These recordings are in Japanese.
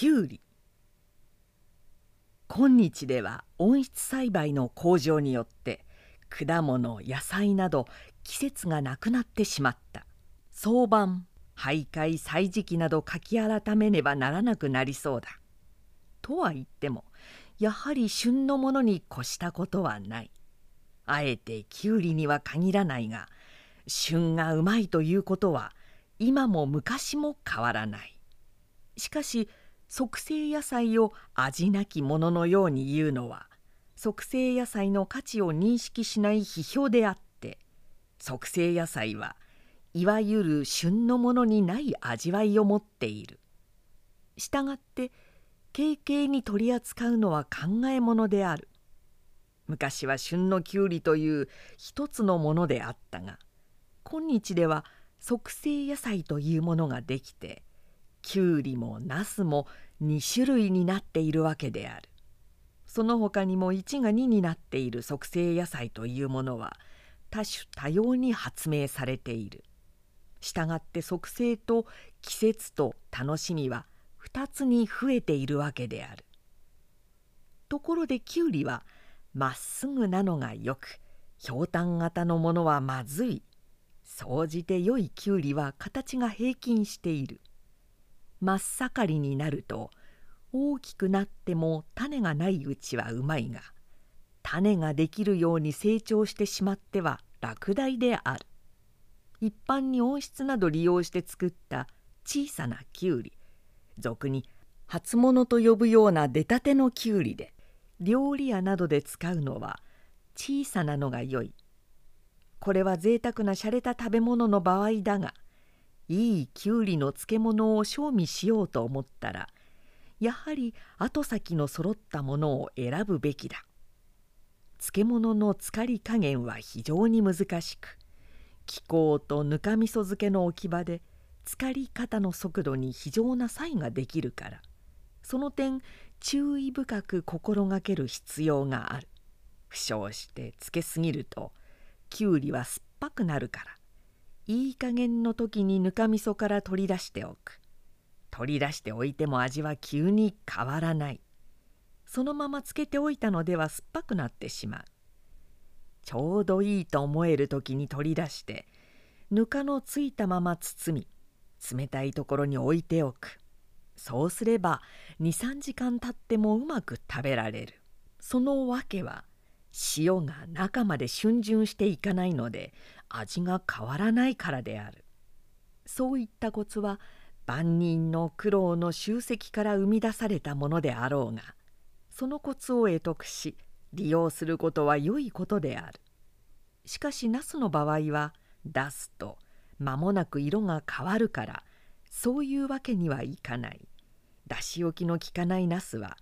きゅうり今日では温室栽培の向上によって果物野菜など季節がなくなってしまった。早晩徘徊歳時期など書き改めねばならなくなりそうだ。とは言ってもやはり旬のものに越したことはない。あえてきゅうりには限らないが旬がうまいということは今も昔も変わらない。しかし促成野菜を味なきもののように言うのは促成野菜の価値を認識しない批評であって促成野菜はいわゆる旬のものにない味わいを持っている。したがって軽々に取り扱うのは考えものである。昔は旬のきゅうりという一つのものであったが今日では促成野菜というものができてきゅうりもなすも2種類になっているわけである。その他にも1が2になっている促成野菜というものは多種多様に発明されている。したがって促成と季節と楽しみは2つに増えているわけである。ところできゅうりはまっすぐなのがよくひょうたん型のものはまずい総じて良いきゅうりは形が平均している真っ盛りになると大きくなっても種がないうちはうまいが種ができるように成長してしまっては落第である。一般に温室など利用して作った小さなきゅうり俗に初物と呼ぶような出たてのきゅうりで料理屋などで使うのは小さなのがよい。これは贅沢な洒落た食べ物の場合だがいいきゅうりの漬物を賞味しようと思ったらやはり後先の揃ったものを選ぶべきだ。漬物の漬かり加減は非常に難しく気候とぬかみそ漬けの置き場で浸かり方の速度に非常な差異ができるからその点注意深く心がける必要がある。負傷してつけすぎるときゅうりは酸っぱくなるから。いい加減の時にぬかみそから取り出しておく。取り出しておいても味は急に変わらない。そのままつけておいたのでは酸っぱくなってしまう。ちょうどいいと思える時に取り出してぬかのついたまま包み冷たいところに置いておく。そうすれば23時間経ってもうまく食べられる。その訳は塩が中まで逡巡していかないので味が変わらないからである。そういったコツは万人の苦労の集積から生み出されたものであろうがそのコツを得得し利用することは良いことである。しかしナスの場合は出すと間もなく色が変わるからそういうわけにはいかない。出し置きのきかないナスは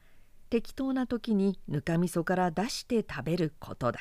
適当な時にぬかみそから出して食べることだ。